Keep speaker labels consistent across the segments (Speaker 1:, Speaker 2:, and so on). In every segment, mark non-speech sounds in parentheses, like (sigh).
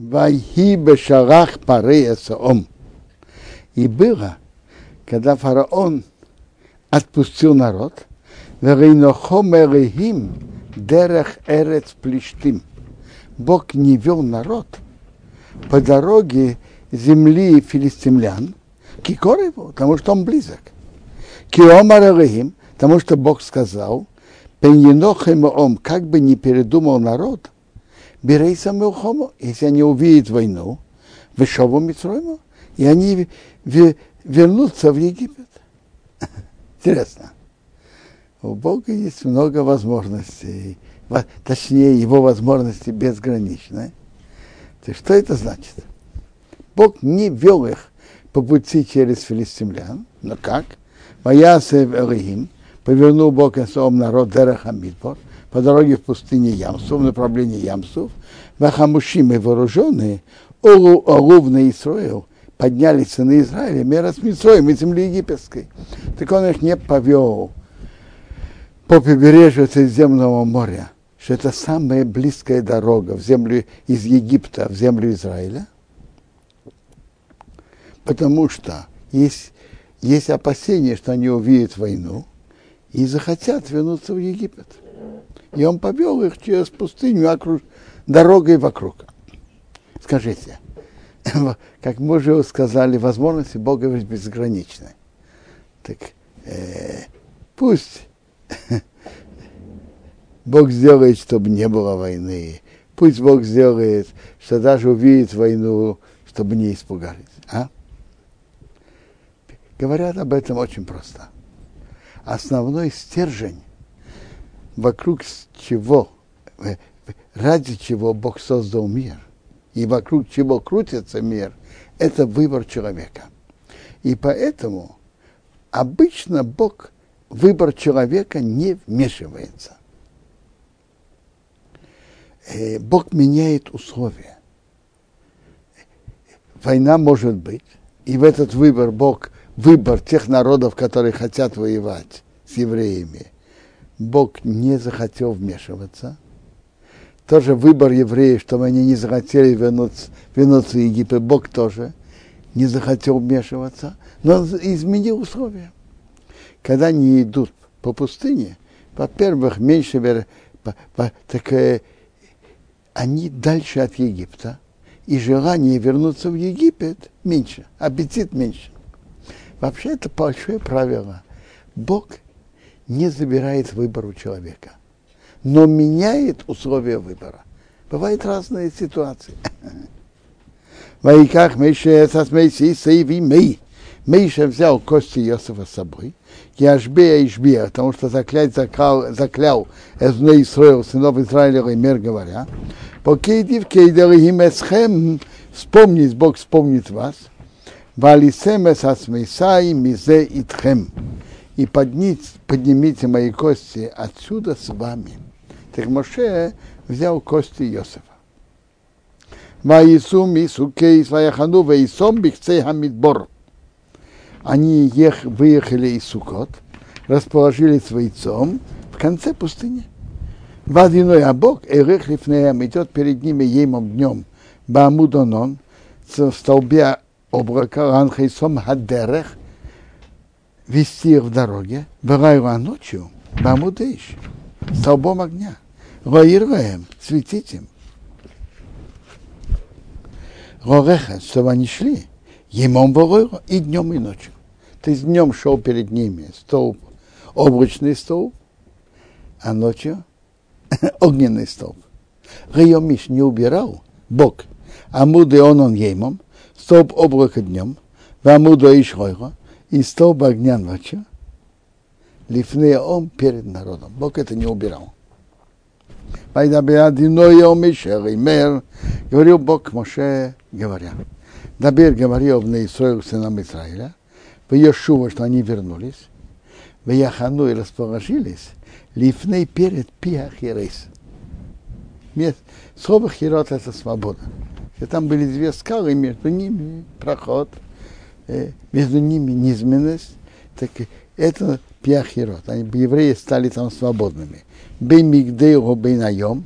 Speaker 1: Вайхи бешарах парея ом. И было, когда фараон отпустил народ, дерех эрец плештим. Бог не вел народ по дороге земли филистимлян, кикор его, потому что он близок. Киомарехим, потому что Бог сказал, Пеньенохем ом, как бы не передумал народ, Берейса Милхому, если они увидят войну, Вышову Митроему, и они вернутся в Египет. (laughs) Интересно. У Бога есть много возможностей, точнее, его возможности безграничны. То что это значит? Бог не вел их по пути через филистимлян, но как? Ваясев Элихим, повернул Бог Исаом народ Дерахамидбор, по дороге в пустыне Ямсу, в направлении Ямсов, Вахамушим и вооруженные, Олувный Исраил, поднялись на Израиле, мера с Митроем и земли египетской. Так он их не повел по побережью Средиземного моря, что это самая близкая дорога в землю из Египта в землю Израиля, потому что есть, есть опасение, что они увидят войну и захотят вернуться в Египет. И он повел их через пустыню окруж, дорогой вокруг. Скажите, (laughs) как мы уже сказали, возможности Бога безграничны. Так э, пусть (laughs) Бог сделает, чтобы не было войны. Пусть Бог сделает, что даже увидит войну, чтобы не испугались. А? Говорят об этом очень просто. Основной стержень, вокруг чего, э, ради чего Бог создал мир, и вокруг чего крутится мир, это выбор человека. И поэтому обычно Бог выбор человека не вмешивается. Э, Бог меняет условия. Война может быть, и в этот выбор Бог, выбор тех народов, которые хотят воевать с евреями, Бог не захотел вмешиваться. Тоже выбор евреев, чтобы они не захотели вернуться, вернуться в Египет, Бог тоже не захотел вмешиваться, но изменил условия когда они идут по пустыне, во-первых, меньше, по, по, так, э, они дальше от Египта, и желание вернуться в Египет меньше, аппетит меньше. Вообще это большое правило. Бог не забирает выбор у человека, но меняет условия выбора. Бывают разные ситуации. Вайках Мейше Сасмейси Сейви Мей. Мейша взял кости Иосифа с собой, Яшбея и Ишбия, потому что заклять заклял, заклял Эзне Исраил, сынов Израиля, и мир говоря, покейдив кейдерихим эсхем, вспомнить, Бог вспомнит вас, валисем эс асмейсай мизе итхем, и поднимите, поднимите мои кости отсюда с вами. Так Моше взял кости Иосифа. Ваисум и сукей сваяхану ваисом бихцей хамидбор они ех, выехали из Сукот, расположились с войцом в конце пустыни. Водяной обок, Эрех Лифнеем идет перед ними еймом днем, Баамудонон, в столбе облака, Ранхейсом Хадерех, вести их в дороге, Барайла ночью, Бамудейш, столбом огня, Роирваем, светить им. Рореха, чтобы они шли, Емом Боройро и днем, и ночью. То есть днем шел перед ними столб, облачный столб, а ночью (laughs) огненный столб. Райомиш не убирал Бог. Амуды он он еймом, столб облака днем, вамуда и шойро, и столб огня ночью. Лифне он перед народом. Бог это не убирал. Говорил Бог Моше, говоря. Дабир говорил в Исраил сынам Израиля, в Йошува, что они вернулись, в Яхану и расположились, лифней перед Пиах и Рейс. Слово Хирот – это свобода. И там были две скалы, между ними проход, между ними низменность. Так это Пиахирот. Они, евреи стали там свободными. Бей Мигдею Бейнаем,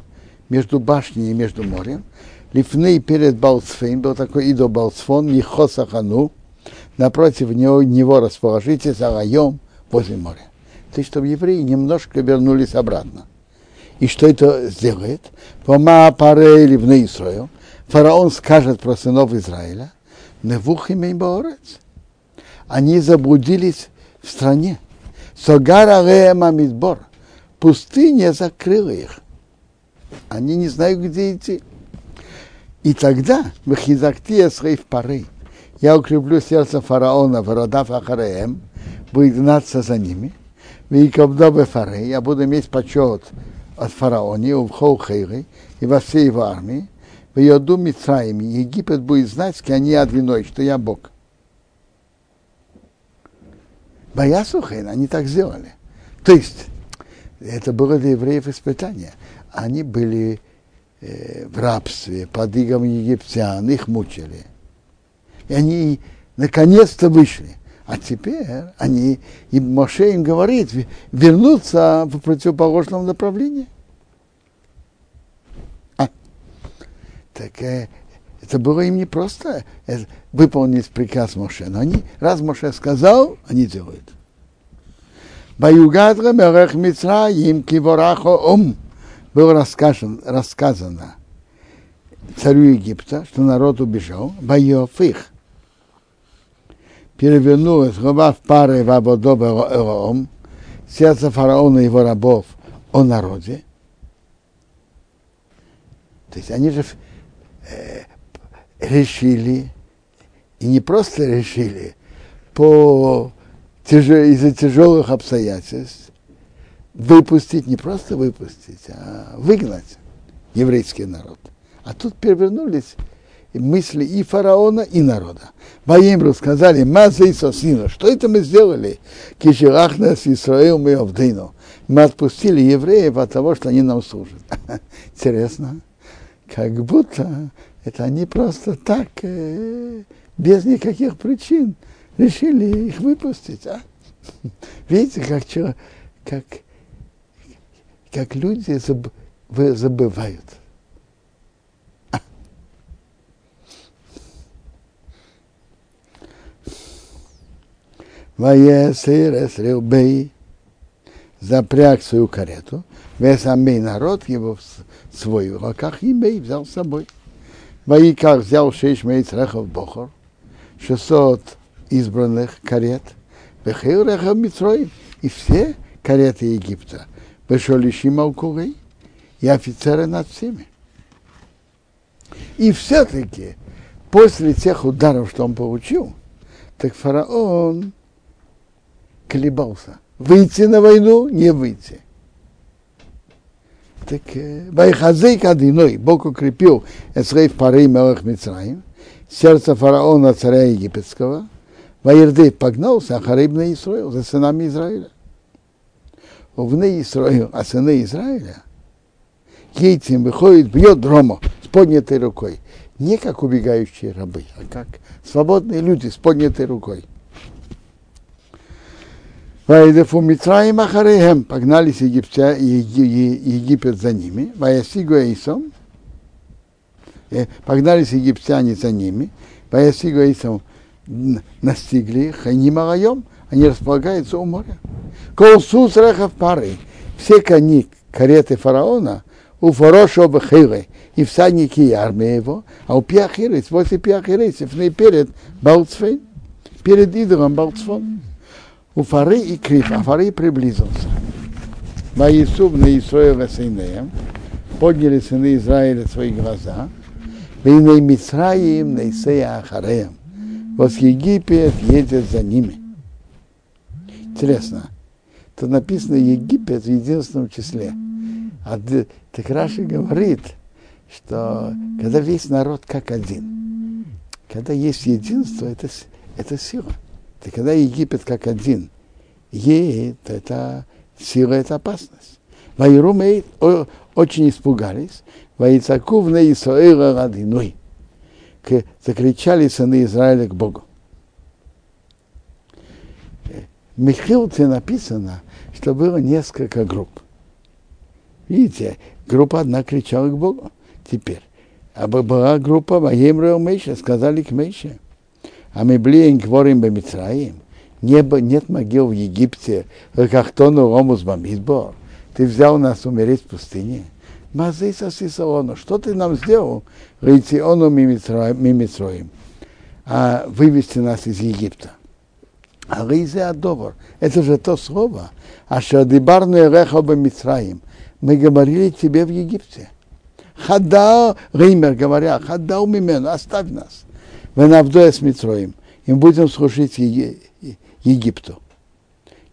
Speaker 1: между башней и между морем. Лифны перед Балцфейн, был такой идол Балцфон, Михосахану, напротив него, него расположитесь Агаем возле моря. То есть, чтобы евреи немножко вернулись обратно. И что это сделает? Пома паре ливны Исраил. Фараон скажет про сынов Израиля, Невухим им Они заблудились в стране. Согара Рема Мидбор. Пустыня закрыла их. Они не знают, где идти. И тогда Махизактия Срейф пары. Я укреплю сердце фараона, Вородав Ахареем, будет гнаться за ними. Викабдобе фары, я буду иметь почет от фараоне, у Хоухейры и во всей его армии. В Йоду Мицраими, Египет будет знать, что они одвиной, что я Бог. Баясухайн, они так сделали. То есть, это было для евреев испытание. Они были э, в рабстве, под игом египтян, их мучили. И они наконец-то вышли. А теперь они, и Моше им говорит, вернуться в противоположном направлении. Так э, это было им не просто э, выполнить приказ Моше, но они, раз Моше сказал, они делают. Баюгадра Мерех Мицраим Киворахо Ом было рассказано, рассказано царю Египта, что народ убежал, Байофих. Перевернулась голова в пары в Абодоба сердце фараона и его рабов о народе. То есть они же э, решили, и не просто решили, по из-за тяжелых обстоятельств выпустить, не просто выпустить, а выгнать еврейский народ. А тут перевернулись мысли и фараона, и народа. Ваимру сказали, Маза и Сосина, что это мы сделали? Киширахна с Исраил мы овдыну. Мы отпустили евреев от того, что они нам служат. (laughs) Интересно, как будто это они просто так, э, без никаких причин, решили их выпустить. А? (laughs) Видите, как, как, как люди заб, забывают. Ваесир Эсрилбей запряг свою карету, весь амей народ его свой в руках, и Бей взял с собой. Ваиках взял шесть мейц рехов бохор, 600 избранных карет, Вехил рехов Митроим, и все кареты Египта, Бешолишим Алкурей, и офицеры над всеми. И все-таки после тех ударов, что он получил, так фараон колебался. Выйти на войну, не выйти. Так Байхазей Кадиной, Бог укрепил Эсрейф Пары Мелах Мицраим, сердце фараона царя египетского, Ваирдей погнался, а на Исраил, за сынами Израиля. Увны Исраил, а сыны Израиля, Кейтим выходит, бьет дромо с поднятой рукой. Не как убегающие рабы, а как свободные люди с поднятой рукой. Вайдефу Митраим Ахарехем, погнались Египтя, Египет за ними, Ваясигу Эйсом, погнались египтяне за ними, Ваясигу Эйсом настигли их, они мараем, они располагаются у моря. Колсус рехав пары, все кони, кареты фараона, у фароша бахилы, и всадники и армия его, а у пиахирейс, после пиахирейсов, перед Балцфейн, перед идолом Балцфон у Фары и Криф, а Фары приблизился. Ваисуб на Исроила Сейнеем, подняли сыны Израиля свои глаза, Вейней Мицраим на Исея Ахареем. Вот Египет едет за ними. Интересно, тут написано Египет в единственном числе. А так Раши говорит, что когда весь народ как один, когда есть единство, это, это сила. И когда Египет как один едет, это сила, это опасность. Вайрумей очень испугались. Вайцакув на Исраила радиной. Закричали сыны Израиля к Богу. В Михилте написано, что было несколько групп. Видите, группа одна кричала к Богу. Теперь, А была группа Ваемра Мейша, сказали к Мейше. А мы блин говорим бы Мицраим. Небо, нет могил в Египте, как то на Ромус Бамидбор. Ты взял нас умереть в пустыне. Мазейса Сисаону, что ты нам сделал? Рейциону Мимитроим. А вывести нас из Египта. А Рейзе Адовар, это же то слово, а Шадибарну Эреха Мицраим. Мы говорили тебе в Египте. Хадау, Ример говоря, хадау мимену, оставь нас. Венавдоя с Митроим. И будем служить Египту.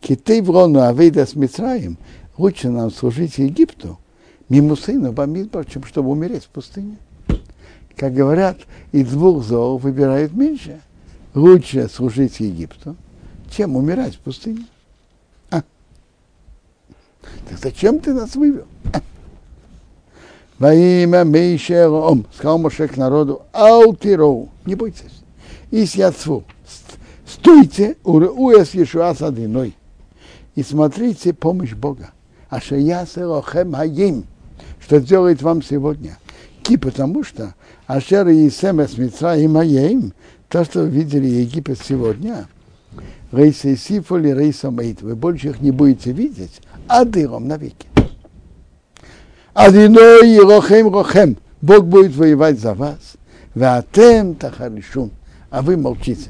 Speaker 1: Киты врону авейда с Митраем. Лучше нам служить Египту, мимо сына Бамидбар, чем чтобы умереть в пустыне. Как говорят, из двух зол выбирают меньше. Лучше служить Египту, чем умирать в пустыне. А. Так зачем ты нас вывел? А. Во имя Мейше Ром, сказал Моше к народу, Алтироу, не бойтесь, и сядцву, стойте, уэс Ешуа садиной, и смотрите помощь Бога. А шеясе лохем хаим, что делает вам сегодня. Ки, потому что Ашер и Семес Митраим Хаим, то, что видели Египет сегодня, Рейса Сифоли, Рейса Мейт, вы больше их не будете видеть, а дыром навеки. Адиной Рохем Рохем. Бог будет воевать за вас. Ватем Тахаришун. А вы молчите.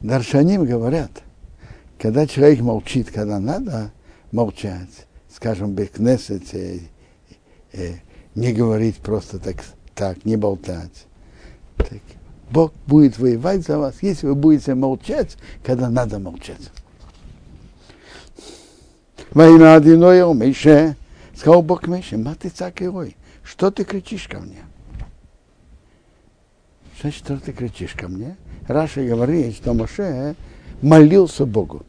Speaker 1: Даршаним говорят, когда человек молчит, когда надо молчать, скажем, без кнессете, э, не говорить просто так, так не болтать. Так, Бог будет воевать за вас, если вы будете молчать, когда надо молчать. Война одиное Мише, сказал Бог Мише, маты цакерой, что ты кричишь ко мне? Значит, что ты кричишь ко мне? Раша говорит, что Моше молился Богу.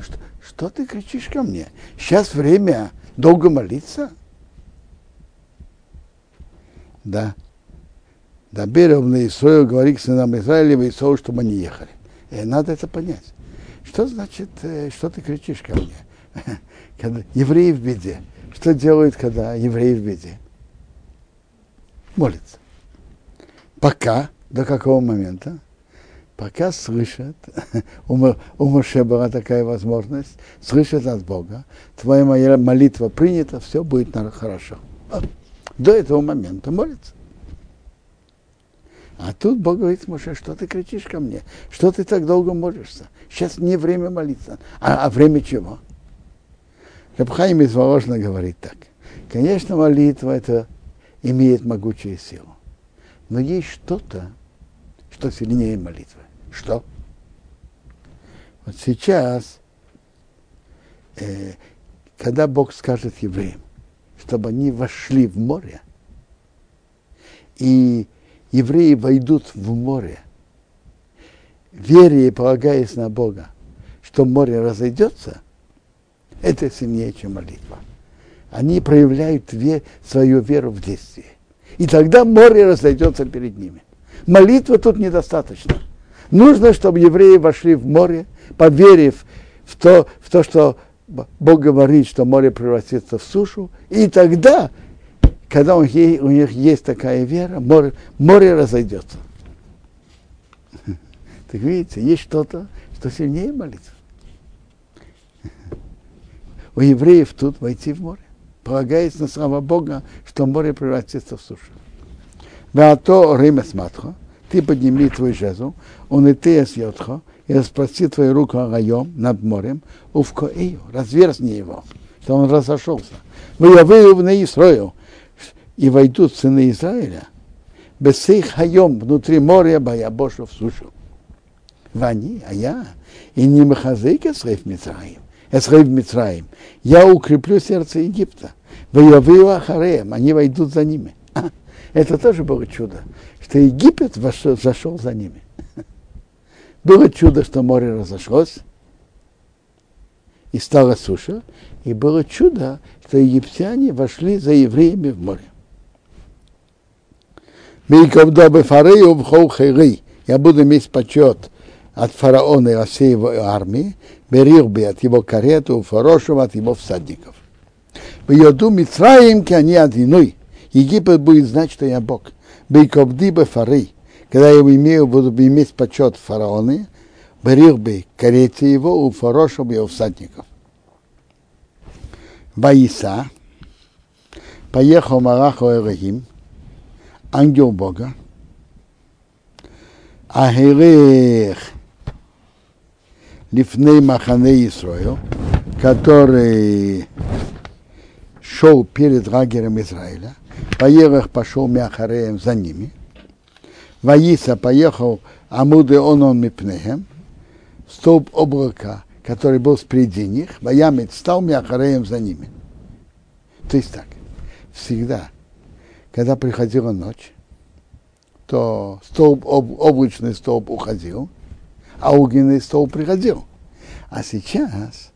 Speaker 1: Что, что ты кричишь ко мне? Сейчас время долго молиться? Да. Доберев на Исраил, говорит к сынам Израиля, и Исраил, чтобы они ехали. И надо это понять. Что значит, э, что ты кричишь ко мне? (laughs) Когда евреи в беде. Что делают, когда евреи в беде? Молятся. Пока, до какого момента? Пока слышат, (laughs) у Моше была такая возможность, слышат от Бога, твоя моя молитва принята, все будет хорошо. До этого момента молятся. А тут Бог говорит, Моше, что ты кричишь ко мне? Что ты так долго молишься? Сейчас не время молиться. А, а время чего? Рабхайм из Воложна говорит так. Конечно, молитва это имеет могучую силу. Но есть что-то, что сильнее молитвы. Что? Вот сейчас, э, когда Бог скажет евреям, чтобы они вошли в море, и евреи войдут в море, веря и полагаясь на Бога, что море разойдется, это сильнее, чем молитва. Они проявляют ве, свою веру в действии. И тогда море разойдется перед ними. Молитвы тут недостаточно. Нужно, чтобы евреи вошли в море, поверив в то, в то что Бог говорит, что море превратится в сушу, и тогда когда у них, у них есть такая вера, море, море разойдется. (laughs) Так видите, есть что-то, что сильнее молиться. (laughs) У евреев тут войти в море, полагаясь на слова Бога, что море превратится в сушу. Да то Рима смотря, ты подними твой жезл, он и ты съедхо, и распрости твою руку раем над морем, увко ее, разверзни его, что он разошелся. Вы я вывел на Исраил, и войдут сыны Израиля, без их хайом внутри моря Баябошу в сушу. Вани, а я, и не махазейка Эсрейф Мицраим, Эсрейф Мицраим, я укреплю сердце Египта, Ваявию Ахареем, они войдут за ними. Это тоже было чудо, что Египет вошел, зашел за ними. (laughs) Было чудо, что море разошлось, и стала суша, и было чудо, что египтяне вошли за евреями в море. Я буду иметь почет от фараона и от всей его армии, Берирбе от его кареты, у Фарошева от его всадников. В Йоду Мицраим, они одиной. Египет будет знать, что я Бог. Бейковди бы фары, когда я имею, буду иметь почет фараоны, Берирбе, карете его, у Фарошева его всадников. Ваиса, поехал Мараху Эрахим, ангел Бога, Ахирех Лифней Махане Исраил, который шел перед лагерем Израиля, Поехах пошел Мяхареем за ними, Ваиса поехал Амуды Онон Мипнехем, столб облака, который был среди них, Ваямит стал Мяхареем за ними. То есть так, всегда, когда приходила ночь, то столб, об, облачный столб уходил, а огненный столб приходил. А сейчас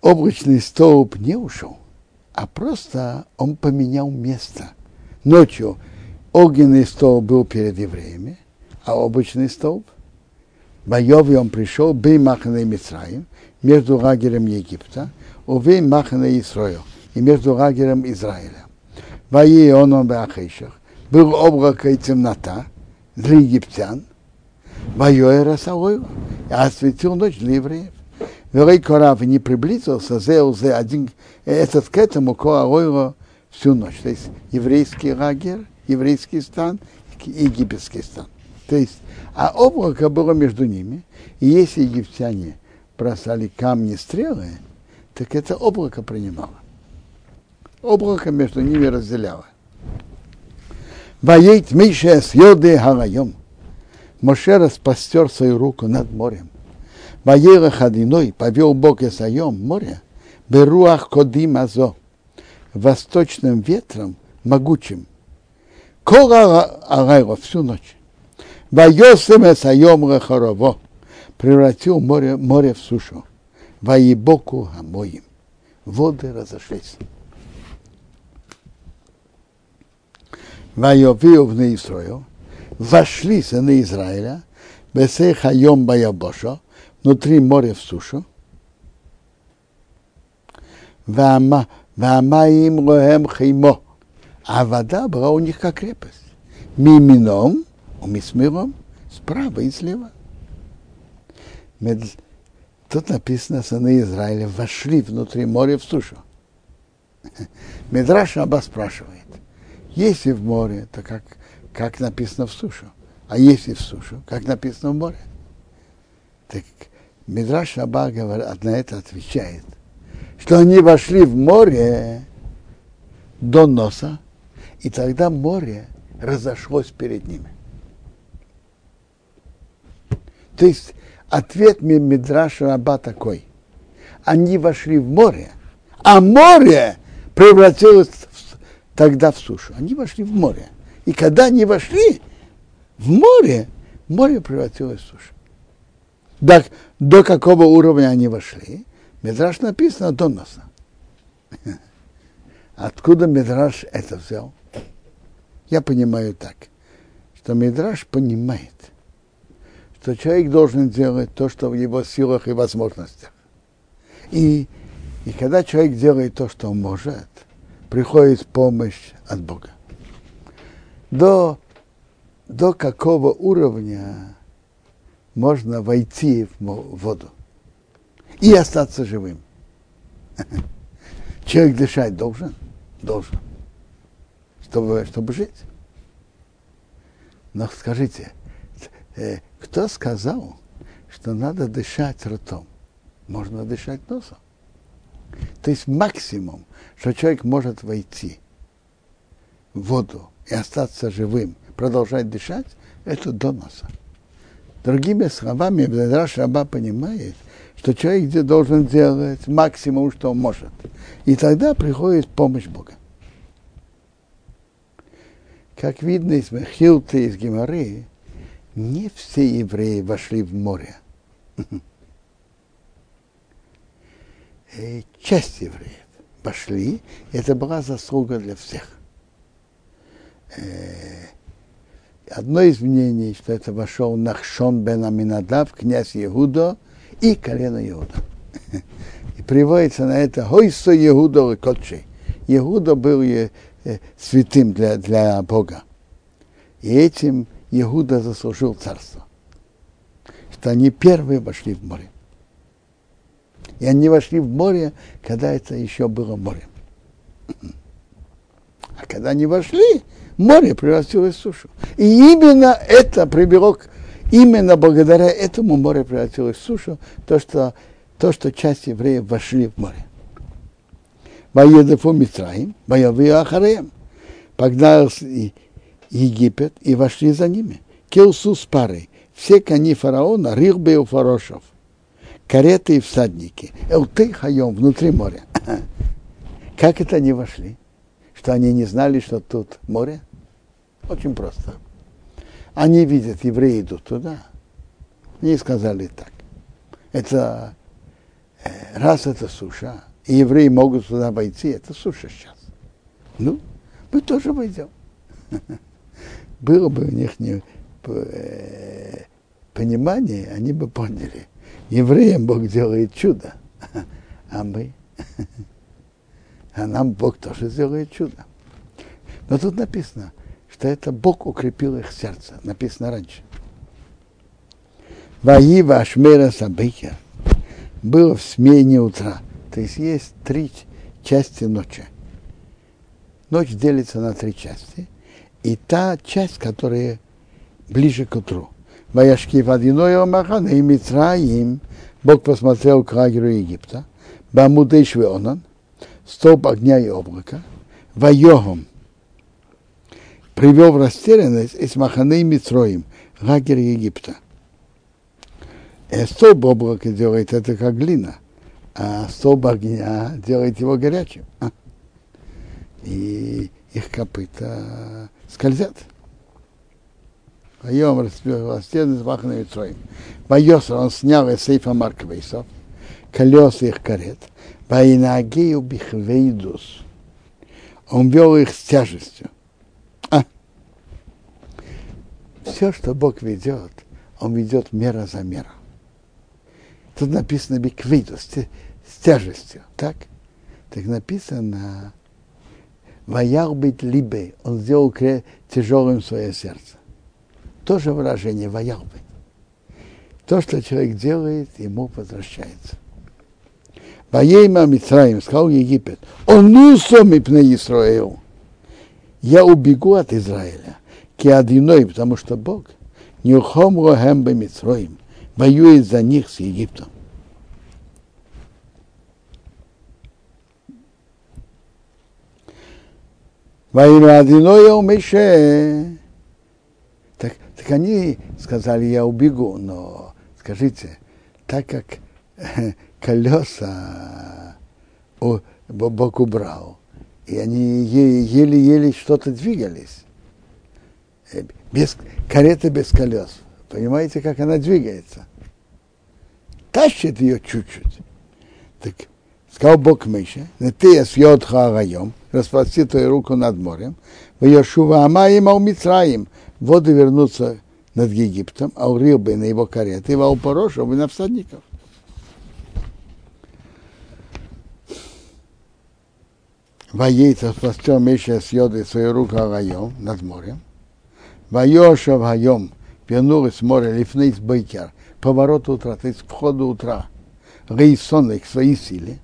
Speaker 1: облачный столб не ушел, а просто он поменял место. Ночью огненный столб был перед евреями, а облачный столб Айове он пришел, бей Махане Мицраим, между лагерем Египта, увей Махане Исраил, и между лагерем Израиля. Ваи он Беахейшах, был облако и темнота для египтян, Вайоэра Саойва, и осветил ночь для евреев. Велей Корав не приблизился, зел зе один, этот к этому Коаойва всю ночь. То есть еврейский лагерь, еврейский стан, египетский стан. То есть, а облако было между ними, и если египтяне бросали камни, стрелы, так это облако принимало. Облако между ними разделяло. Воейт Миша с Йоды Харайом. Моше распостер свою руку над морем. Воера Хадиной повел Бог Исаем море. Беруах Кодим Азо. Восточным ветром могучим. Кора Арайро всю ночь. Вайосем Исаем Рехорово. Превратил море, море в сушу. Воебоку Амоим. Воды разошлись. Вайовию в Израил, вошли сыны Израиля, Бесей Хайом Баябоша, внутри моря в сушу, Вамаим Лоем Хеймо, а вода была у них как крепость. Мимином, у Мисмиром, справа и слева. Тут написано, сыны Израиля вошли внутри моря в сушу. (laughs) Медраш Аба спрашивает, если в море, то как, как написано в сушу. А если в сушу, как написано в море. Так Мидраш Аба говорит, на это отвечает, что они вошли в море до носа, и тогда море разошлось перед ними. То есть ответ Мидраша Раба такой. Они вошли в море, а море превратилось тогда в сушу. Они вошли в море. И когда они вошли в море, море превратилось в сушу. Так, до какого уровня они вошли? Медраж написано до носа. (laughs) Откуда Медраж это взял? Я понимаю так, что Медраж понимает, что человек должен делать то, что в его силах и возможностях. И, и когда человек делает то, что он может, приходит помощь от Бога. До, до какого уровня можно войти в воду и остаться живым? (laughs) Человек дышать должен? Должен. Чтобы, чтобы жить. Но скажите, э, кто сказал, что надо дышать ртом? Можно дышать носом. То есть максимум, что человек может войти в воду и остаться живым, продолжать дышать, это до носа. Другими словами, Раша Раба понимает, что человек должен делать максимум, что он может. И тогда приходит помощь Бога. Как видно из Мехилты, из Геморы, не все евреи вошли в море. (laughs) Э, часть евреев пошли, это была заслуга для всех. Э, одно из мнений, что это вошел Нахшон бен Аминадав, князь Иуда, и колено Иуда. И приводится на это Хойсо Иуда Котчей. Иуда был э, святым для, для Бога. И этим Иуда заслужил царство. Что они первые вошли в море. И они вошли в море, когда это еще было море. А когда они вошли, море превратилось в сушу. И именно это привело к Именно благодаря этому море превратилось в сушу, то, что, то, что часть евреев вошли в море. Воедефу Митраим, воевы Ахареем. Погнал Египет и вошли за ними. Килсу с парой. Все кони фараона, Рихбе и Фарошев. Кареты и всадники. Элты хайом, внутри моря. (laughs) Как это они вошли? Что они не знали, что тут море? Очень просто. Они видят, евреи идут туда. Они сказали так. Это э, раз это суша, и евреи могут туда войти, это суша сейчас. Ну, мы тоже войдем. (laughs) Было бы у них не, э, понимание, они бы поняли. Евреям Бог делает чудо, (laughs) а мы, (laughs) а нам Бог тоже сделает чудо. Но тут написано, что это Бог укрепил их сердце. Написано раньше. Ваива Ашмера Сабейкер было в смене утра. То есть есть три части ночи. Ночь делится на три части. И та часть, которая ближе к утру. Ваяшки водяной Омахан и Митраим. Бог посмотрел к лагерю Египта. Бамудейшве онан. Столб огня и облака. Вайогом привел в растерянность из Маханы Митроим, лагерь Египта. И столб облака делает это как глина, а столб огня делает его горячим. И их копыта скользят. Поем растерянность Маханы Митроим. Майосер, он снял из сейфа Марквейсов, колеса их карет, Ваинагею бихвейдус. Он вел их с тяжестью. Все, что Бог ведет, Он ведет мера за меру. Тут написано биквиду, с, с тяжестью, так? Так написано Ваял быть либе, он сделал тяжелым свое сердце. Тоже выражение ваял быть. То, что человек делает, ему возвращается. Воейма Митраим, сказал Египет, он ну сами пне Исраил. Я убегу от Израиля киадиной, потому что Бог ухомро хембе Митроим, воюет за них с Египтом. Ваину Адиноя умеше. Они сказали, я убегу, но скажите, так как колеса Бог убрал, и они еле-еле что-то двигались, Э, без, карета без колес. Понимаете, как она двигается? Тащит ее чуть-чуть. Так сказал Бог Миша, не ты съед харайом, распрости твою руку над морем, в Йошува Амаим Аумицраим, воды вернутся над Египтом, а у Рилбы на его кареты, а у Порошев и на всадников. Воейт распростер Миша съеды свою руку Арайом над морем, Вайошав Хайом вернулась море Лифнейс Бейкер, поворот утра, то есть входу утра, Рейсон к своей силе.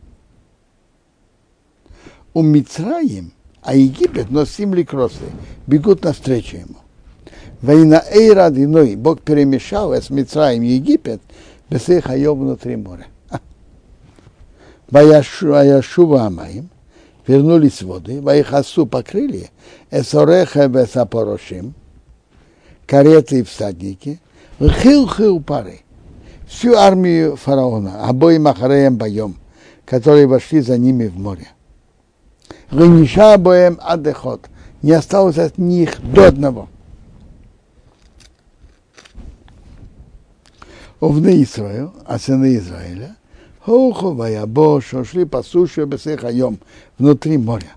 Speaker 1: У Мицраим, а Египет носим ликросы, бегут навстречу ему. Война Эйра Диной, Бог перемешал с Мицраим Египет, без их Хайом внутри моря. Ваяшува Амаим, вернулись воды, Вайхасу покрыли, Эсореха Бесапорошим, кареты и всадники, хил-хил пары, всю армию фараона, обоим Ахареем боем, которые вошли за ними в море. Гниша боем адехот, не осталось от них до одного. Овны Израил, а сыны Израиля, Хоху Ваябо, шли по суше Бесехайом, внутри моря.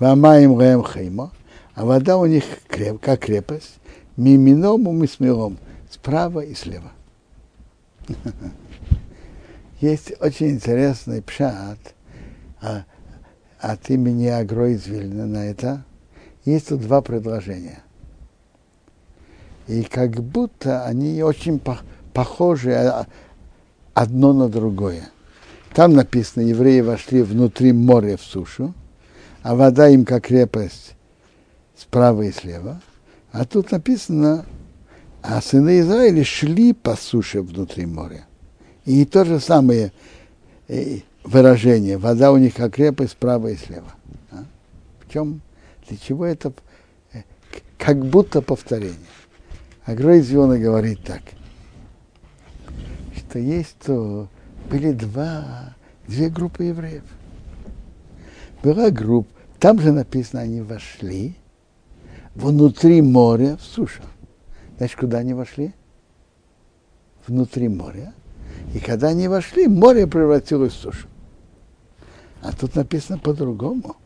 Speaker 1: Вамаем Гаем Хаймо, а вода у них креп, как крепость, мимином и мисмилом, справа и слева. Есть очень интересный пшат а, от имени Агро из Вильна на это. Есть тут два предложения. И как будто они очень похожи а, одно на другое. Там написано, евреи вошли внутри моря в сушу, а вода им как крепость справа и слева. А тут написано, а сыны Израиля шли по суше внутри моря. И то же самое э, выражение. Вода у них как крепость справа и слева. А? В чем, для чего это э, как будто повторение? А Грейс говорит так, что есть то, были два, две группы евреев. Была группа, там же написано, они вошли внутри моря в сушу. Значит, куда они вошли? Внутри моря. И когда они вошли, море превратилось в сушу. А тут написано по-другому.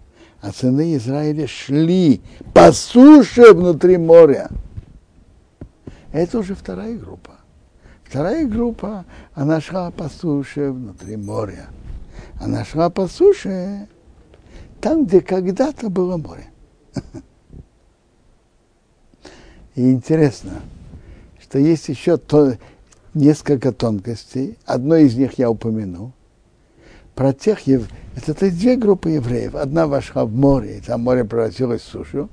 Speaker 1: А сыны Израиля шли по суше внутри моря. Это уже вторая группа. Вторая группа, она шла по суше внутри моря. Она шла по суше там, где когда-то было море. (laughs) И интересно, что есть еще то, несколько тонкостей. Одно из них я упомянул. Про тех ев... это, это две группы евреев. Одна вошла в море, и там море превратилось в сушу,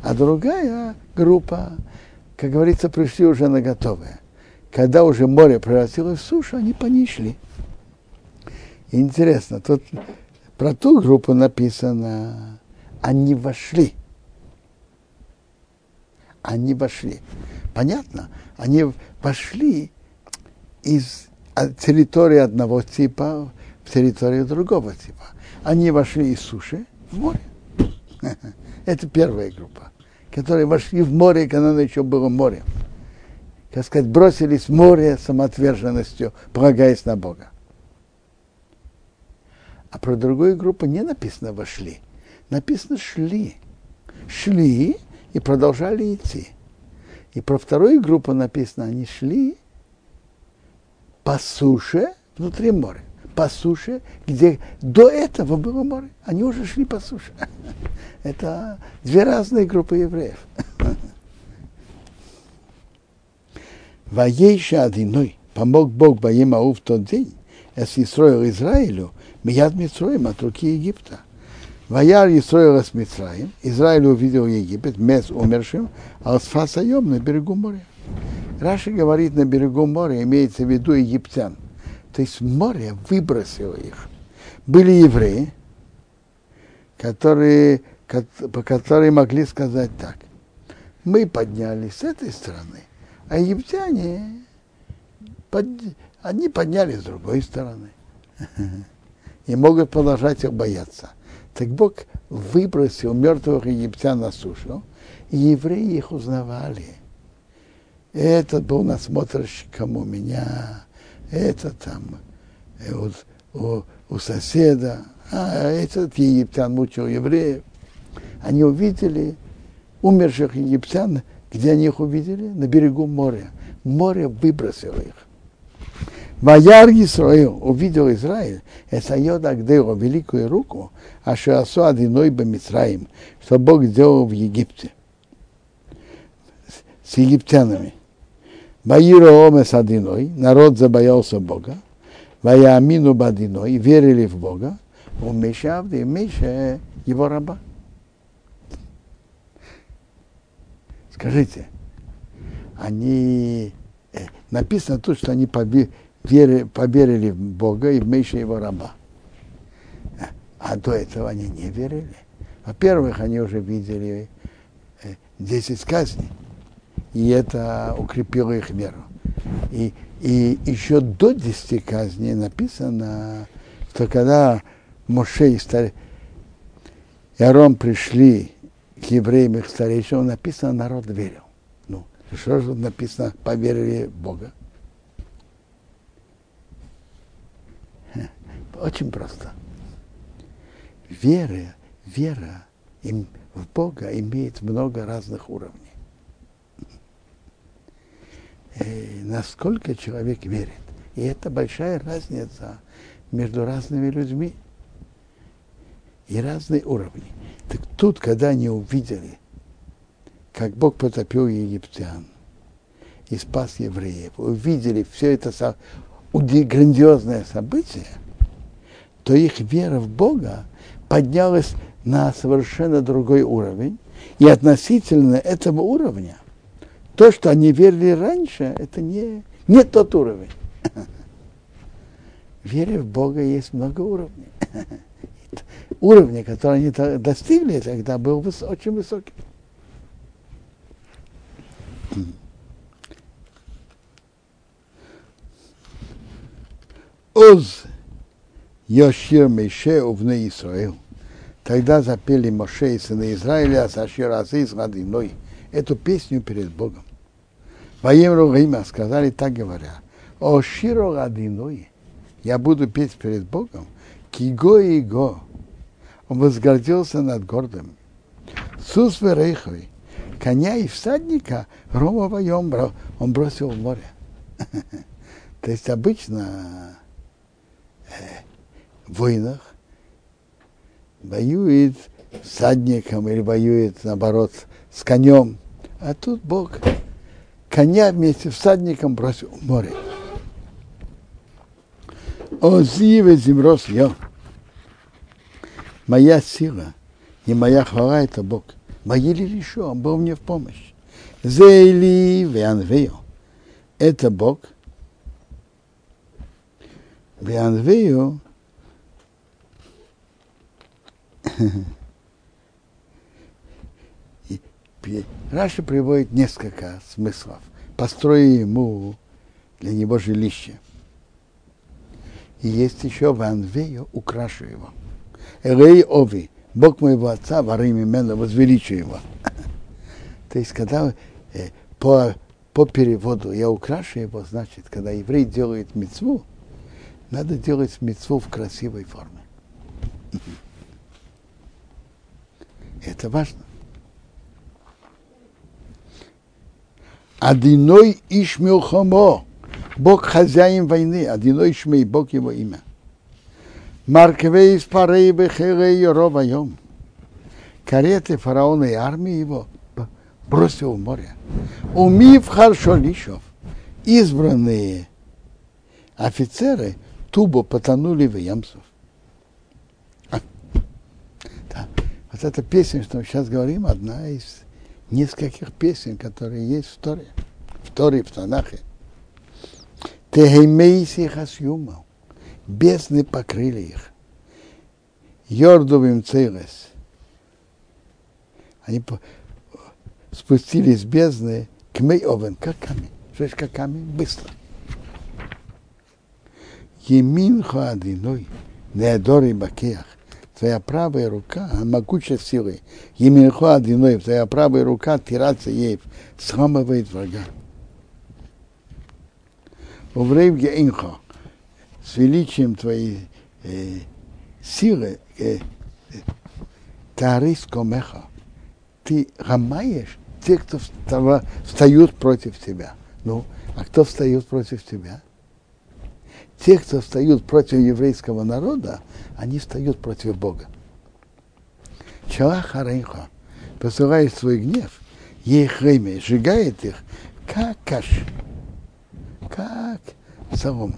Speaker 1: а другая группа, как говорится, пришли уже на готовое. Когда уже море превратилось в сушу, они по ней шли. И интересно, тут про ту группу написано, они вошли. Они вошли. Понятно? Они вошли из территории одного типа в территорию другого типа. Они вошли из суши в море. (laughs) Это первая группа, которые вошли в море, когда еще было море. Как сказать, бросились в море самоотверженностью, полагаясь на Бога. А про другую группу не написано «вошли». Написано «шли». Шли и продолжали идти. И про вторую группу написано, они шли по суше внутри моря. По суше, где до этого было море. Они уже шли по суше. (laughs) Это две разные группы евреев. (laughs) Воейша одиной помог Бог Баимау в тот день, если строил Израилю, Мияд Митроим от руки Египта. Ваяр Исроил с Митраем, Израиль увидел Египет, мес умершим, а Сфасаем на берегу моря. Раши говорит на берегу моря, имеется в виду египтян. То есть море выбросило их. Были евреи, которые, которые могли сказать так. Мы поднялись с этой стороны, а египтяне, под, они поднялись с другой стороны. (laughs) И могут продолжать их бояться. Так Бог выбросил мертвых египтян на сушу, и евреи их узнавали – этот был насмотрщиком у меня, это там э, у, у, у соседа, а этот египтян мучил евреев. Они увидели умерших египтян, где они их увидели? На берегу моря. Море выбросило их. Ваяр Исраил увидел Израиль, это Йодагдео, великую руку, а Шиасу Адиной Бамитраим, что Бог сделал в Египте с египтянами. Ваиро омес одиной, народ забоялся Бога, Ваяамину бадиной, верили в Бога, у Мешавды, Меша его раба. Скажите, они, э, написано тут, что они поверили, в Бога и в Меша его раба. А до этого они не верили. Во-первых, они уже видели 10 э, казней и это укрепило их веру. И, и еще до десяти казней написано, что когда Моше и, Арон пришли к евреям их старейшим, написано, народ верил. Ну, что же написано, поверили в Бога? Очень просто. Вера, вера в Бога имеет много разных уровней э, насколько человек верит. И это большая разница между разными людьми и разные уровни. Так тут, когда они увидели, как Бог потопил египтян и спас евреев, увидели все это грандиозное событие, то их вера в Бога поднялась на совершенно другой уровень. И относительно этого уровня, то, что они верили раньше, это не, не тот уровень. (laughs) вере в Бога есть много уровней. (laughs) Уровни, которые они достигли, тогда был выс- очень высокий. Оз Йошир Меше увне Исраил. Тогда запели Моше и сыны Израиля, Сашир Азиз Радиной, эту песню перед Богом. Воем Ругима сказали, так говоря, о Широ Радиной, я буду петь перед Богом, киго и го. Он возгордился над гордым. Сус Верейхой, коня и всадника Рома воем он бросил в море. (laughs) То есть обычно в войнах воюет всадником или воюет, наоборот, с конем. А тут Бог коня вместе с всадником бросил в море. О, зиве земрос я. Моя сила и моя хвала это Бог. Мои ли еще, он был мне в помощь. Зейли веанвею. Это Бог. Веанвею (laughs) Раша приводит несколько смыслов. Построю ему для него жилище. И есть еще Ванвею, украшу его. Элей Ови, Бог моего отца, имя Мена, возвеличу его. То есть, когда по, по переводу я украшу его, значит, когда еврей делает мецву, надо делать мецву в красивой форме. Это важно. Одиной Ишмилхомо. Бог хозяин войны, Одиной Шмей, Бог его имя. Марквей из парей бехерей ровайом. Кареты фараона и армии его бросил в море. Умив харшолишов. Избранные офицеры тубо потонули в Ямсов. Да. Вот эта песня, что мы сейчас говорим, одна из нескольких песен, которые есть в Торе. В Торе, в Танахе. Техемейси хасюма. Бездны покрыли их. Йордовым цейлес. Они спустились с бездны к Мейовен, как камень. Что как камень? Быстро. Емин хаадиной, неадори бакеях. Твоя правая рука, могучая силой. Емин адиной, твоя правая рука, тираться ей, схамывает врага. Уврейв геинха, с величием твоей э, силы, э, тарис комеха, ты гамаешь тех, кто встают против тебя. Ну, а кто встает против тебя? Те, кто встают против еврейского народа, они встают против Бога. Чалах Арейха посылает свой гнев, ей хрейме, сжигает их, как каш как солому.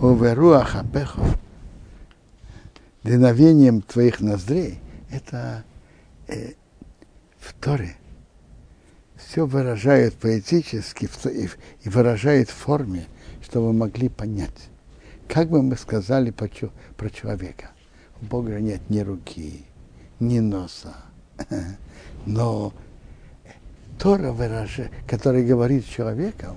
Speaker 1: Оверуах апехов, дуновением твоих ноздрей, это э, в все выражает поэтически и выражает в форме, чтобы могли понять. Как бы мы сказали про человека? У Бога нет ни руки, ни носа. (laughs) Но Тора, выражает, который говорит с человеком,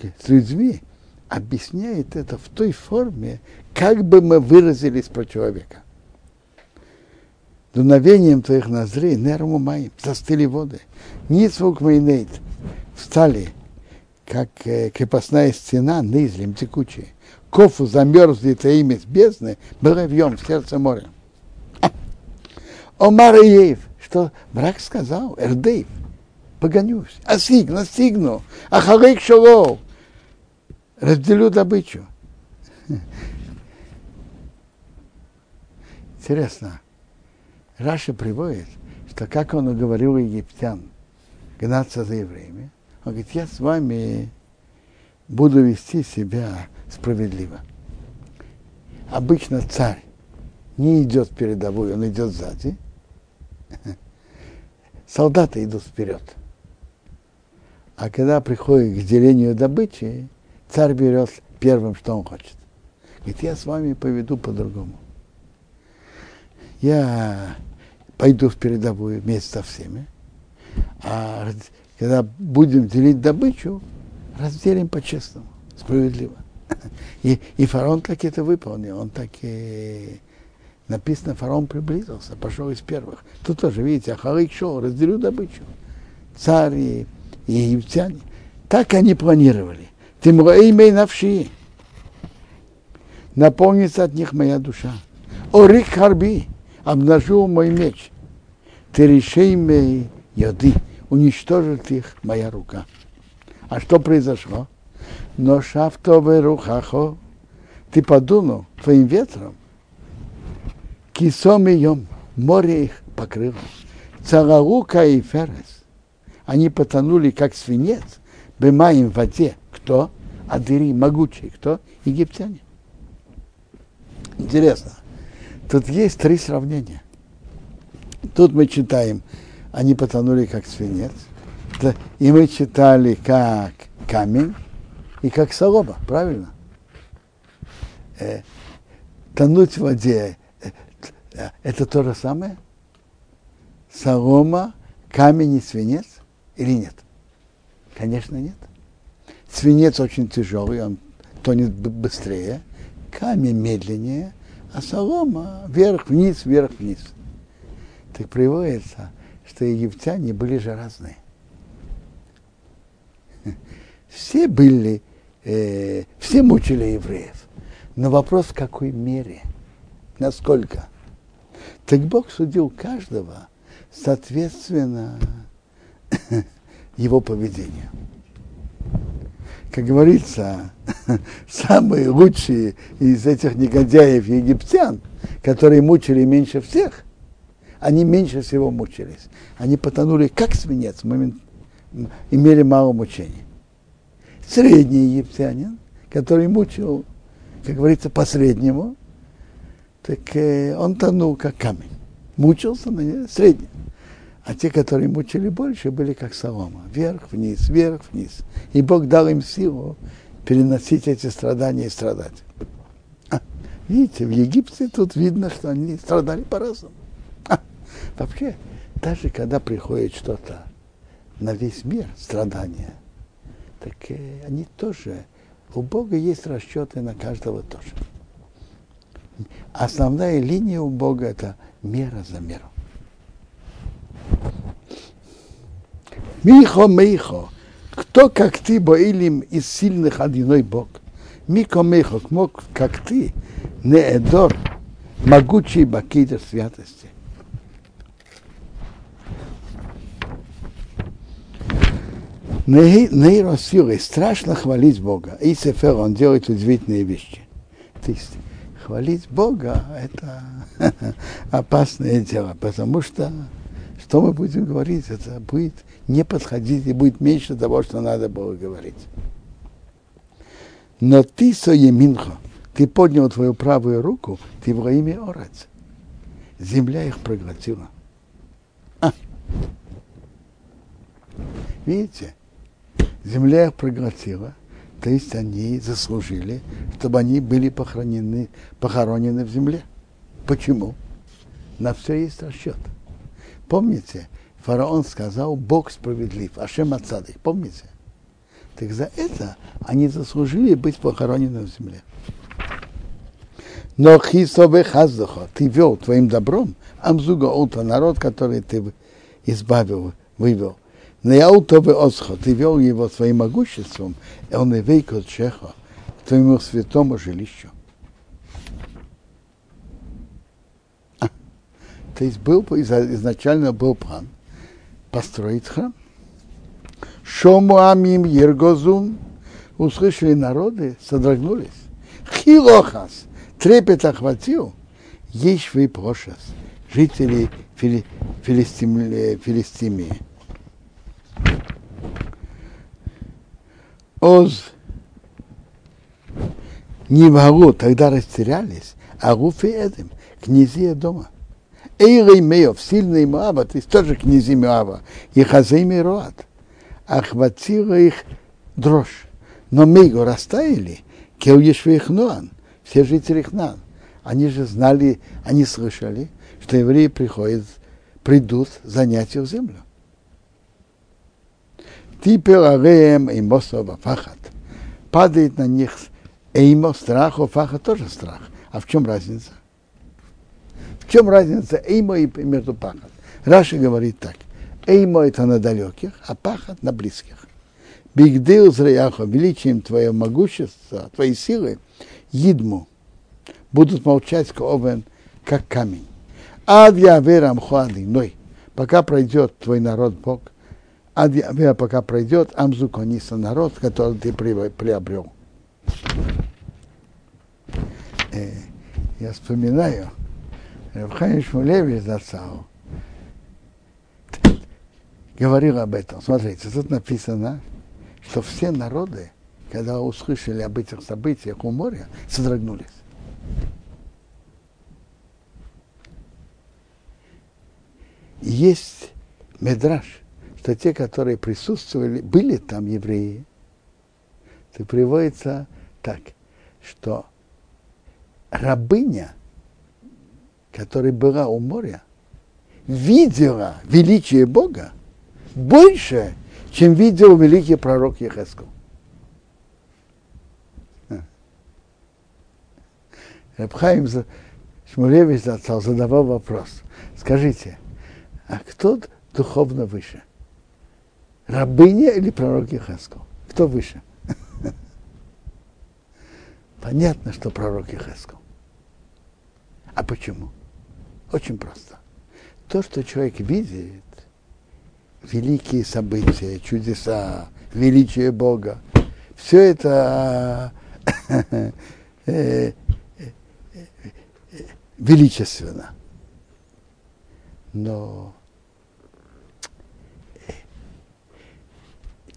Speaker 1: с людьми, объясняет это в той форме, как бы мы выразились про человека. Дуновением твоих ноздрей, נערמו מים, застыли воды. נצבו כמו נד, встали, как э, крепостная стена, נוזלים текучие קפאו замерзли תהומות бездны, было в сердце моря. אמר אויב, что враг сказал, ארדוף, погонюсь, асиг, настигну, ахалейк шалов, разделю добычу. Интересно, Раша приводит, что как он уговорил египтян гнаться за евреями, он говорит, я с вами буду вести себя справедливо. Обычно царь не идет передовой, он идет сзади. Солдаты идут вперед. А когда приходит к делению добычи, царь берет первым, что он хочет. Говорит, я с вами поведу по-другому. Я пойду в передовую вместе со всеми, а когда будем делить добычу, разделим по-честному, справедливо. (laughs) И, и фараон так это выполнил, он так и написано, фараон приблизился, пошел из первых. Тут тоже, видите, Ахалык шел, разделю добычу. Царь и, египтяне. Так они планировали. Тем имей навши. Наполнится от них моя душа. Орик харби, обнажу мой меч. Ты решей мей яды, уничтожит их моя рука. А что произошло? Но шафтове рухахо, ты подунул твоим ветром, кисом и море их покрыло. Цараука и ферес, они потонули, как свинец, бемаем в воде. Кто? Адыри, могучие. Кто? Египтяне. Интересно. Тут есть три сравнения. Тут мы читаем, они потонули как свинец. И мы читали как камень и как солома, правильно? Э, тонуть в воде это то же самое? Солома, камень и свинец или нет? Конечно, нет. Свинец очень тяжелый, он тонет быстрее, камень медленнее, а солома вверх-вниз, вверх-вниз. Так приводится, что египтяне были же разные. Все были, э, все мучили евреев. Но вопрос в какой мере, насколько. Так Бог судил каждого соответственно его поведению как говорится, (laughs) самые лучшие из этих негодяев египтян, которые мучили меньше всех, они меньше всего мучились. Они потонули как свинец, момент, имели мало мучений. Средний египтянин, который мучил, как говорится, по-среднему, так э, он тонул как камень. Мучился, но средний. А те, которые мучили больше, были как солома. Вверх, вниз, вверх, вниз. И Бог дал им силу переносить эти страдания и страдать. А, видите, в Египте тут видно, что они страдали по-разному. А, вообще, даже когда приходит что-то на весь мир, страдания, так э, они тоже, у Бога есть расчеты на каждого тоже. Основная линия у Бога это мера за меру. Михо, Михо, кто как ты, боилим из сильных одиной Бог? Мико, Михо, как ты, не Эдор, могучий бакидер святости. Нейросилой страшно хвалить Бога. И Сефер, он делает удивительные вещи. Есть хвалить Бога – это (laughs) опасное дело, потому что что мы будем говорить, это будет не подходить и будет меньше того, что надо было говорить. Но ты, Соеминхо, ты поднял твою правую руку, ты во имя Орец. Земля их проглотила. А. Видите, земля их проглотила, то есть они заслужили, чтобы они были похоронены, похоронены в земле. Почему? На все есть расчет. Помните, фараон сказал, Бог справедлив, Ашем Ацадых, помните? Так за это они заслужили быть похоронены в земле. Но хисове хаздухо, ты вел твоим добром, амзуга ута, народ, который ты избавил, вывел. Не аутове осхо, ты вел его своим могуществом, и он и вейкот чехо, твоему святому жилищу. А, то есть был, изначально был план построить храм. Шомуамим Ергозум услышали народы, содрогнулись. Хилохас, трепет охватил, есть вы прошас, жители Фили, Филистимии. אז נבהלו, тогда растерялись, אלופי אדום, князья дома. אילי מואב, сильный Моаба, то есть тоже князи Моаба, יאחזמו רעד. Охватила их дрожь. נמוגו растаяли, כל יושבי כנען, все жители Хнан. Они же знали, они слышали, что евреи приходят, придут занять их землю. Теперь Ареем и Мосова Фахат. Падает на них Эймо, страх, Офаха тоже страх. А в чем разница? В чем разница Эймо и между Пахат? Раши говорит так. Эймо это на далеких, а Пахат на близких. Бигдил зряхо, величием твое могущество, твоей силы, едму, будут молчать ковен, как камень. Ад я верам ной, пока пройдет твой народ Бог, ад я вера, пока пройдет амзу кониса народ, который ты приобрел. Э, я вспоминаю, Рабхайм Шмулевич зацал говорил об этом. Смотрите, тут написано, что все народы, когда услышали об этих событиях у моря, содрогнулись. есть медраж, что те, которые присутствовали, были там евреи, то приводится так, что рабыня, которая была у моря, видела величие Бога больше, чем видел великий пророк Ехесков. Рабхаим Шмулевич задавал вопрос. Скажите, а кто духовно выше? Рабыня или пророк Ехесков? Кто выше? (laughs) Понятно, что пророк Ехесков. А почему? Очень просто. То, что человек видит, великие события, чудеса, величие Бога. Все это (laughs) э, э, величественно. Но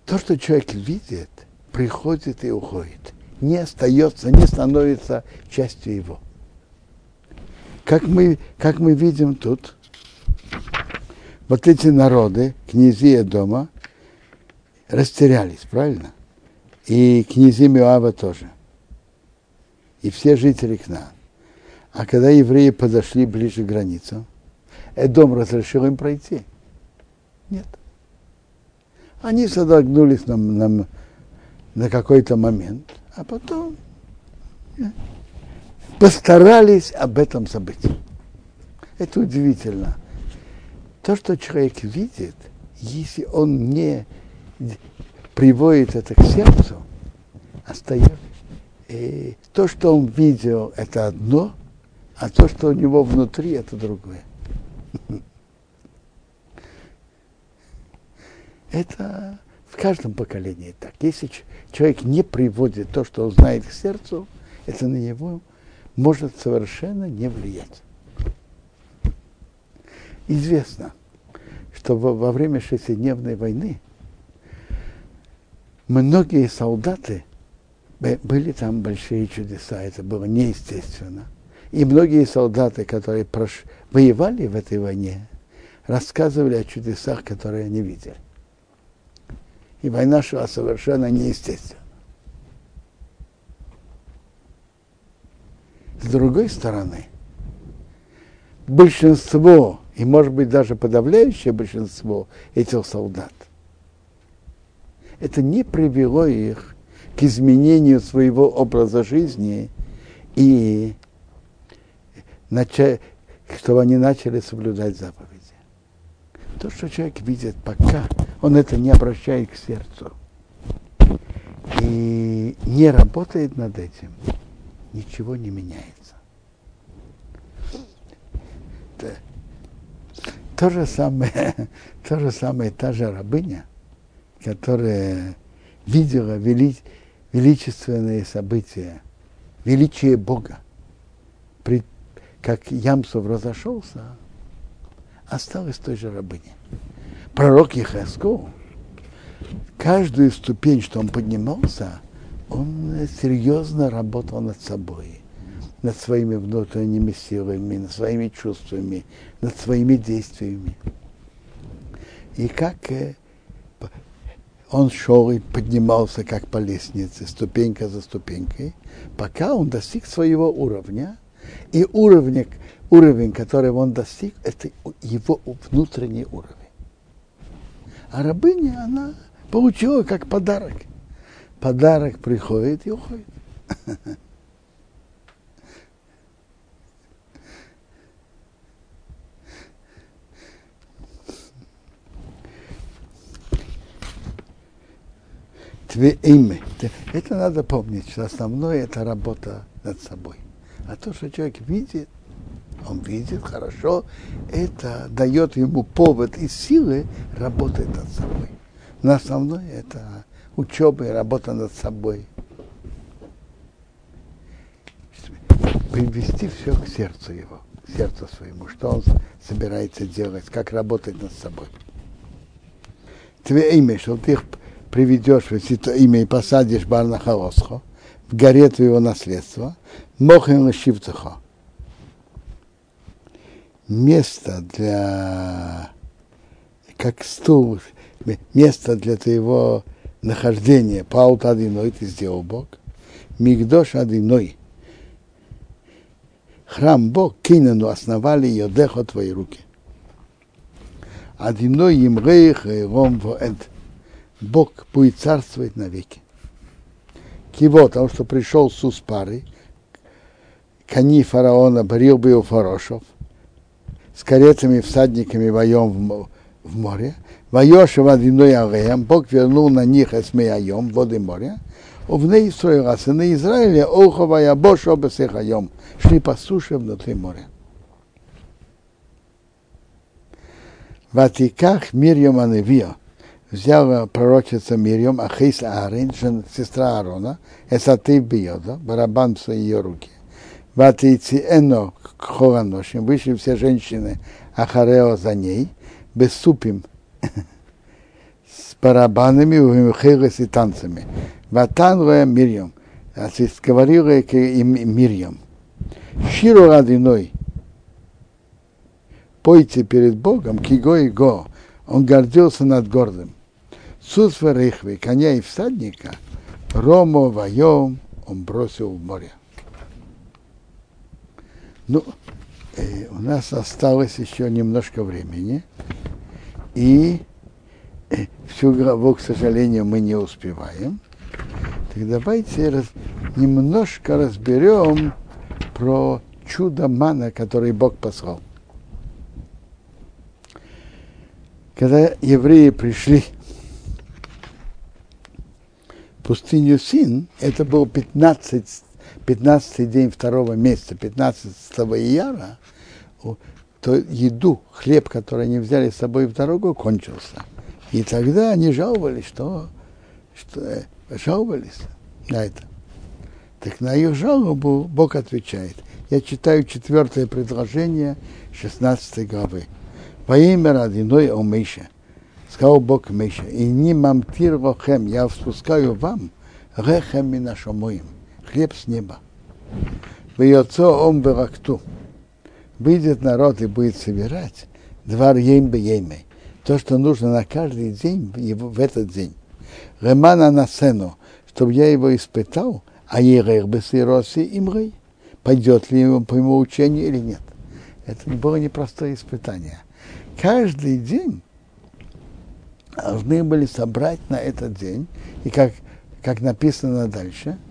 Speaker 1: то, что человек видит, приходит и уходит. Не остается, не становится частью его. Как мы, как мы видим тут, вот эти народы, князи дома, растерялись, правильно? И князи Миоава тоже. И все жители к нам. А когда евреи подошли ближе к границам, Эдом разрешил им пройти. Нет. Они содрогнулись на, на, на какой-то момент, а потом э, постарались об этом забыть. Это удивительно то, что человек видит, если он не приводит это к сердцу, остается. И то, что он видел, это одно, а то, что у него внутри, это другое. (laughs) Это в каждом поколении так. Если человек не приводит то, что он знает к сердцу, это на него может совершенно не влиять известно, что во, время шестидневной войны многие солдаты, были там большие чудеса, это было неестественно. И многие солдаты, которые прош... воевали в этой войне, рассказывали о чудесах, которые они видели. И война шла совершенно неестественно. С другой стороны, большинство и, может быть, даже подавляющее большинство этих солдат, это не привело их к изменению своего образа жизни и начать, чтобы они начали соблюдать заповеди. То, что человек видит пока, он это не обращает к сердцу. и не работает над этим, ничего не меняется. Это, то же самое, (laughs) то же самое та же рабыня, которая видела вели, величественные события, величие Бога, при, как Ямсов разошелся, осталась той же рабыней. Пророк Ехасков, каждую ступень, что он поднимался, он серьезно работал над собой, над своими внутренними силами, над своими чувствами, над своими действиями. И как э, он шел и поднимался как по лестнице, ступенька за ступенькой, пока он достиг своего уровня, и уровень, уровень, которого он достиг, это его внутренний уровень. А рабыня, она получила как подарок. Подарок приходит и уходит. Тве имя. Это надо помнить, что основное это работа над собой. А то, что человек видит, он видит хорошо, это дает ему повод и силы работать над собой. Но основное это учеба и работа над собой. Привести все к сердцу его, к сердцу своему, что он собирается делать, как работать над собой. Твое имя, что ты их приведешь в имя и посадишь Барна Хаосхо, в горе твоего наследства, Мохин Лашивцахо. Место для, как стул, место для твоего нахождения, паут одиной ты сделал Бог, Мигдош одиной, храм Бог, Кинану основали Йодехо твои руки. Одиной им рейх и ром воэд. Бог будет царствовать навеки. Киво, потому что пришел Сус пары, кони фараона Барил был Фарошов, с каретами всадниками воем в, море, Вайошев одиной Алеем, Бог вернул на них Эсмеяем, воды моря, Увны Исраила, сыны Израиля, Охова и Абоша Обесехаем, шли по суше внутри моря. Ватиках Мирьям Аневия, взяла пророчица Мирьям, Ахис Аарин, сестра Аарона, Эсатив Биода, барабан в ее руки. Ватийци Эно к Хораношим, вышли все женщины Ахарео за ней, без супим, (laughs) с барабанами, ухилась и танцами. Ватан Мирьям, говорила им Мирьям, Ширу Радиной, пойте перед Богом, киго и го, он гордился над гордым. Сус Варихви, коня и всадника, Ромо Вайом он бросил в море. Ну, э, у нас осталось еще немножко времени, и э, всю главу, к сожалению, мы не успеваем. Так давайте раз, немножко разберем про чудо мана, который Бог послал. Когда евреи пришли в пустыню Син, это был 15 15 день второго месяца, 15 ияра, то еду, хлеб, который они взяли с собой в дорогу, кончился. И тогда они жаловались, что, что э, жаловались на это. Так на их жалобу Бог отвечает. Я читаю четвертое предложение 16 главы. Во имя родиной о Мише, сказал Бог Мише, и не мамтир вохем, я спускаю вам рехем и нашомоим хлеб с неба. Бьется он беракту. Выйдет народ и будет собирать два ем беймей. То, что нужно на каждый день в этот день. Ремана на сцену, чтобы я его испытал, а ерех бесироси имрей. Пойдет ли ему по его учению или нет. Это было непростое испытание. Каждый день должны были собрать на этот день, и как, как написано дальше –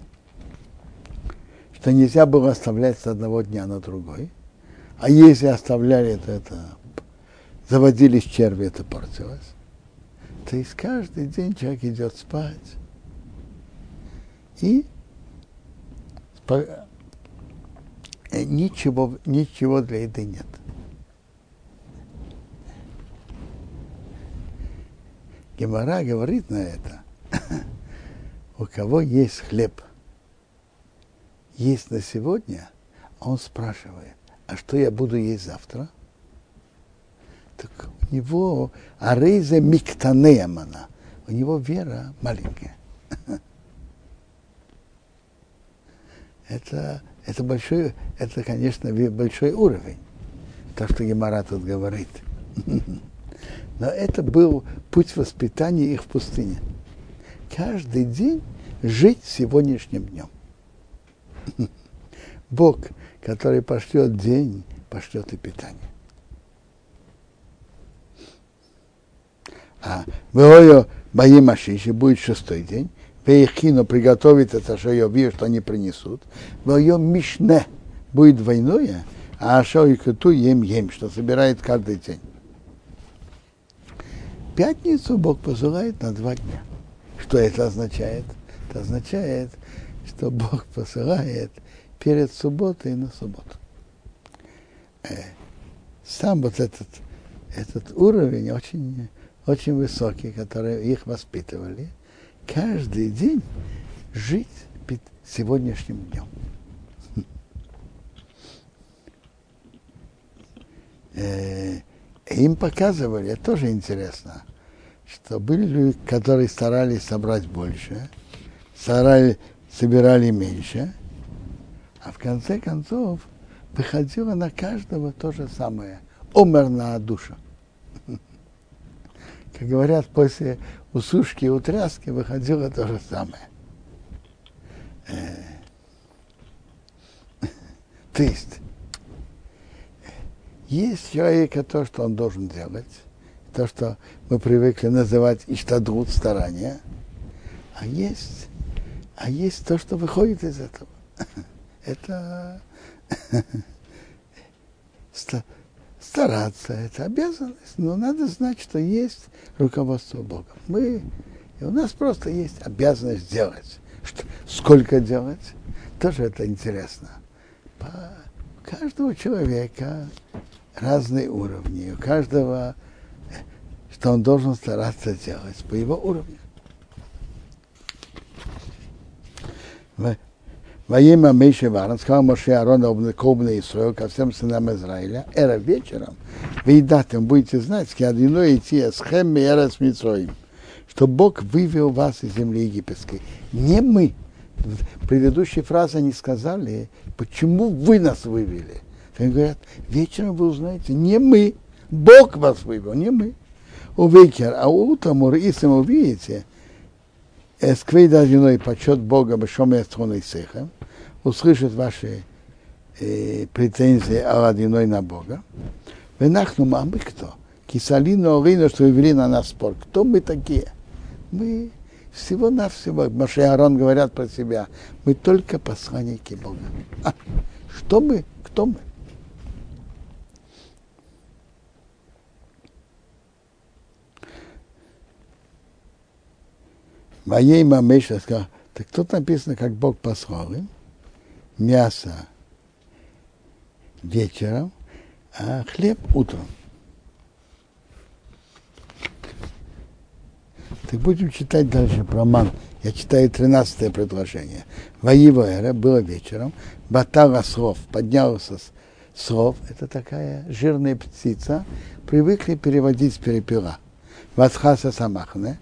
Speaker 1: что нельзя было оставлять с одного дня на другой. А если оставляли, то это заводились черви, это портилось. То есть каждый день человек идет спать И ничего, ничего для еды нет. Гемора говорит на это, (coughs) у кого есть хлеб, есть на сегодня, он спрашивает, а что я буду есть завтра? Так у него арейза миктанеямана, у него вера маленькая. (laughs) Это, это большой, это, конечно, большой уровень, то, что Гемара тут говорит. (laughs) Но это был путь воспитания их в пустыне. Каждый день жить сегодняшним днем. (laughs) Бог, который пошлет день, пошлет и питание. А Веою Баим Ашиши будет шестой день. Вейхину приготовит это, что я вижу, что они принесут. Веою Мишне будет двойное, а Ашо и Куту ем ем, что собирает каждый день пятницу Бог посылает на два дня. Что это означает? Это означает, что Бог посылает перед субботой на субботу. Э, сам вот этот, этот уровень очень, очень высокий, который их воспитывали, каждый день жить сегодняшним днем. Э, им показывали, это тоже интересно, что были люди, которые старались собрать больше, старались, собирали меньше, а в конце концов выходило на каждого то же самое. Омер на душу. (laughs) Как говорят, после усушки и утряски выходило то же самое. Э, (laughs) то есть есть человека то, что он должен делать, то, что мы привыкли называть иштадрут старания, а есть, а есть то, что выходит из этого. (laughs) Это (laughs) стараться, это обязанность, но надо знать, что есть руководство Богом. Мы, и у нас просто есть обязанность делать. Что, сколько делать, тоже это интересно. По каждого человека разные уровни, у каждого, что он должен стараться делать по его уровню. Во имя Мейши Варан сказал Моше Аарона Кобна Исраил ко всем сынам Израиля, эра вечером, вы едате, будете знать, с одиной идти с Хем и эра с Митроим, что Бог вывел вас из земли египетской. Не мы. В предыдущей фразе они сказали, почему вы нас вывели. Они говорят, вечером вы узнаете, не мы, Бог вас вывел, не мы. У вечер, а утром, если вы увидите, эсквей дадиной почет Бога бешом и сеха, услышит ваши э, претензии Аладиной на Бога. Вы нахну, а мы кто? Кисалину Орину, что вывели на нас спор. Кто мы такие? Мы всего-навсего, Маше Арон говорят про себя, мы только посланники Бога. А, что мы? Кто мы? Моей мамеша сказал, так тут написано, как Бог послал им мясо вечером, а хлеб утром. Так будем читать дальше про ман. Я читаю 13 предложение. Воевоэра было вечером, батала слов, поднялся слов, это такая жирная птица, привыкли переводить с перепела. Ватхаса самахне,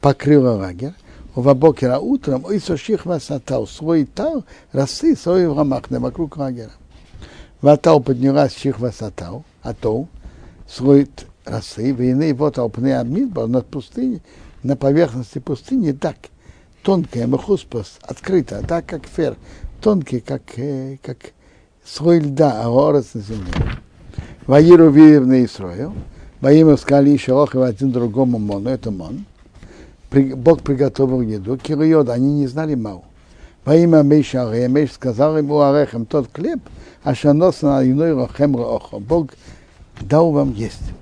Speaker 1: покрыла лагерь, Вабокера утром, ой соших васатал, свой тал, росы, свой рамахне вокруг лагеря. Ватал поднялась чих васатал, атол, свой росы, войны, вот алпне амидбар над пустыней, на поверхности пустыни так, тонкая, махуспас, открыта, так как фер, тонкий, как, э, как слой льда, а орос на земле. Ваиру Виевна Исраил, Ваимов сказали еще один другому мону, это мон, Бог приготовил еду, килойод, они не знали мау. Во имя Мейша Мейш сказал ему Арехем, тот хлеб, а шанос на иной рохем рохо. Бог дал вам есть.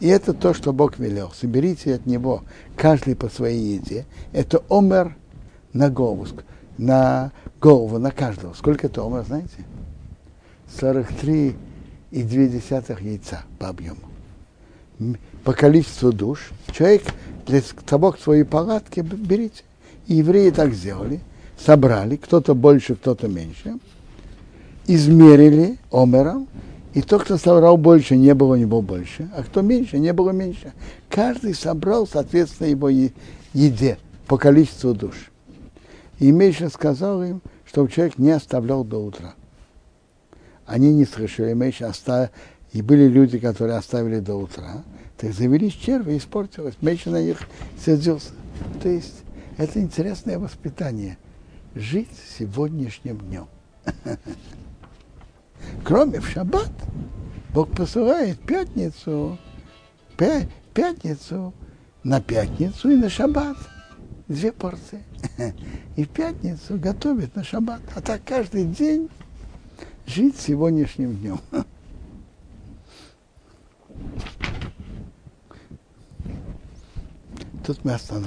Speaker 1: И это то, что Бог велел. Соберите от него каждый по своей еде. Это омер на голову. на голову, на каждого. Сколько это омер, знаете? 43 и 2 яйца по объему. По количеству душ. Человек для того, к своей палатке берите. И евреи так сделали. Собрали, кто-то больше, кто-то меньше. Измерили омером. И тот, кто собрал больше, не было у него больше. А кто меньше, не было меньше. Каждый собрал, соответственно, его еде по количеству душ. И Миша сказал им, чтобы человек не оставлял до утра. Они не слышали, Миша оставил, и были люди, которые оставили до утра. Так завелись черви, испортилось. Миша на них сердился. То есть это интересное воспитание. Жить сегодняшним днем. (laughs) Кроме в шаббат, Бог посылает пятницу, пятницу на пятницу и на шаббат две порции. (laughs) И в пятницу готовит на шаббат. А так каждый день жить сегодняшним днем. (laughs) tutmaz sana.